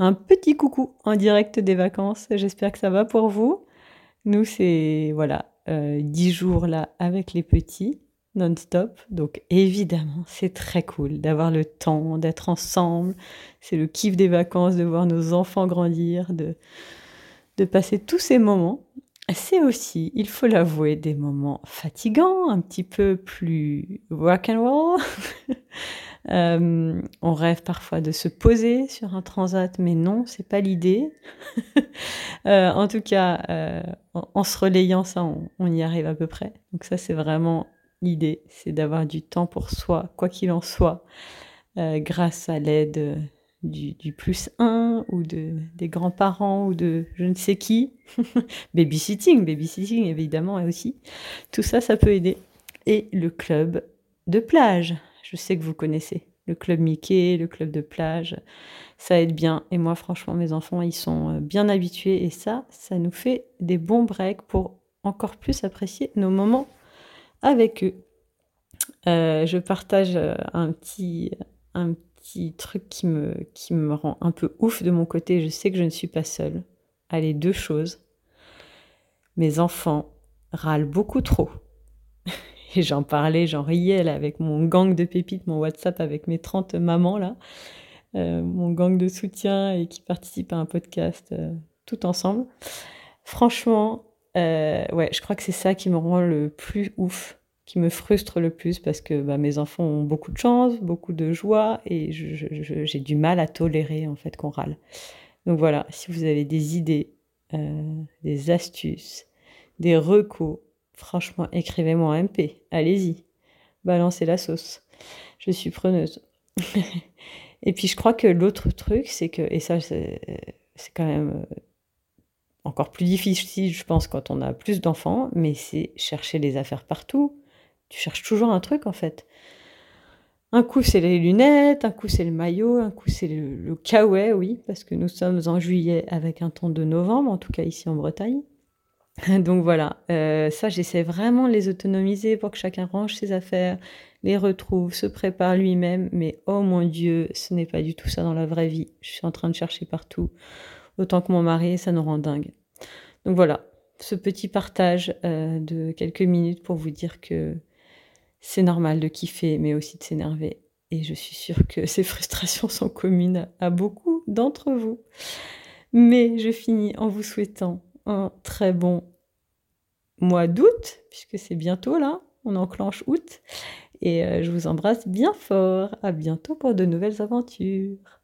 un petit coucou en direct des vacances. J'espère que ça va pour vous. Nous, c'est voilà, euh, 10 jours là avec les petits, non-stop. Donc évidemment, c'est très cool d'avoir le temps, d'être ensemble. C'est le kiff des vacances, de voir nos enfants grandir, de, de passer tous ces moments. C'est aussi, il faut l'avouer, des moments fatigants, un petit peu plus rock and roll. Euh, on rêve parfois de se poser sur un transat, mais non, c'est pas l'idée. euh, en tout cas, euh, en, se relayant ça, on, y arrive à peu près. Donc ça, c'est vraiment l'idée, c'est d'avoir du temps pour soi, quoi qu'il en soit, grâce à l'aide du, du, plus un ou de, des grands-parents ou de je ne sais qui. babysitting, babysitting évidemment aussi. Tout ça, ça peut aider. Et le club de plage je sais que vous connaissez. Le club Mickey, le club de plage, ça aide bien. Et moi, franchement, mes enfants, ils sont euh, bien habitués. Et ça, ça nous fait des bons breaks pour encore plus apprécier nos moments avec eux. Euh, je partage euh, un petit, truc qui me rend un peu ouf de mon côté. Je sais que je ne suis pas seule. Allez, deux choses. Mes enfants râlent beaucoup trop. Et j'en parlais, j'en riais là, avec mon gang de pépites, mon WhatsApp avec mes 30 mamans là, euh, mon gang de soutien et qui participent à un podcast euh, tout ensemble. Franchement, euh, ouais, je crois que c'est ça qui me rend le plus ouf, qui me frustre le plus parce que bah, mes enfants ont beaucoup de chance, beaucoup de joie et j'ai du mal à tolérer en fait qu'on râle. Donc voilà, si vous avez des idées, des astuces, des recours, Franchement, écrivez-moi un MP. Allez-y. Balancez la sauce. Je suis preneuse. et puis je crois que l'autre truc, c'est que, et ça c'est quand même euh, encore plus difficile, je pense, quand on a plus d'enfants, mais c'est chercher les affaires partout. Tu cherches toujours un truc en fait. Un coup c'est les lunettes, un coup c'est le maillot, un coup c'est le, le kawaii, oui, parce que nous sommes en juillet avec un temps de novembre, en tout cas ici en Bretagne. Donc voilà, euh, ça j'essaie vraiment de les autonomiser pour que chacun range ses affaires, les retrouve, se prépare lui-même. Mais oh mon Dieu, ce n'est pas du tout ça dans la vraie vie. Je suis en train de chercher partout, autant que mon mari, ça nous rend dingue. Donc voilà, ce petit partage euh, de quelques minutes pour vous dire que c'est normal de kiffer, mais aussi de s'énerver. Et je suis sûre que ces frustrations sont communes à beaucoup d'entre vous. Mais je finis en vous souhaitant un très bon mois d'août, puisque c'est bientôt là, on enclenche août. Et euh, je vous embrasse bien fort. À bientôt pour de nouvelles aventures.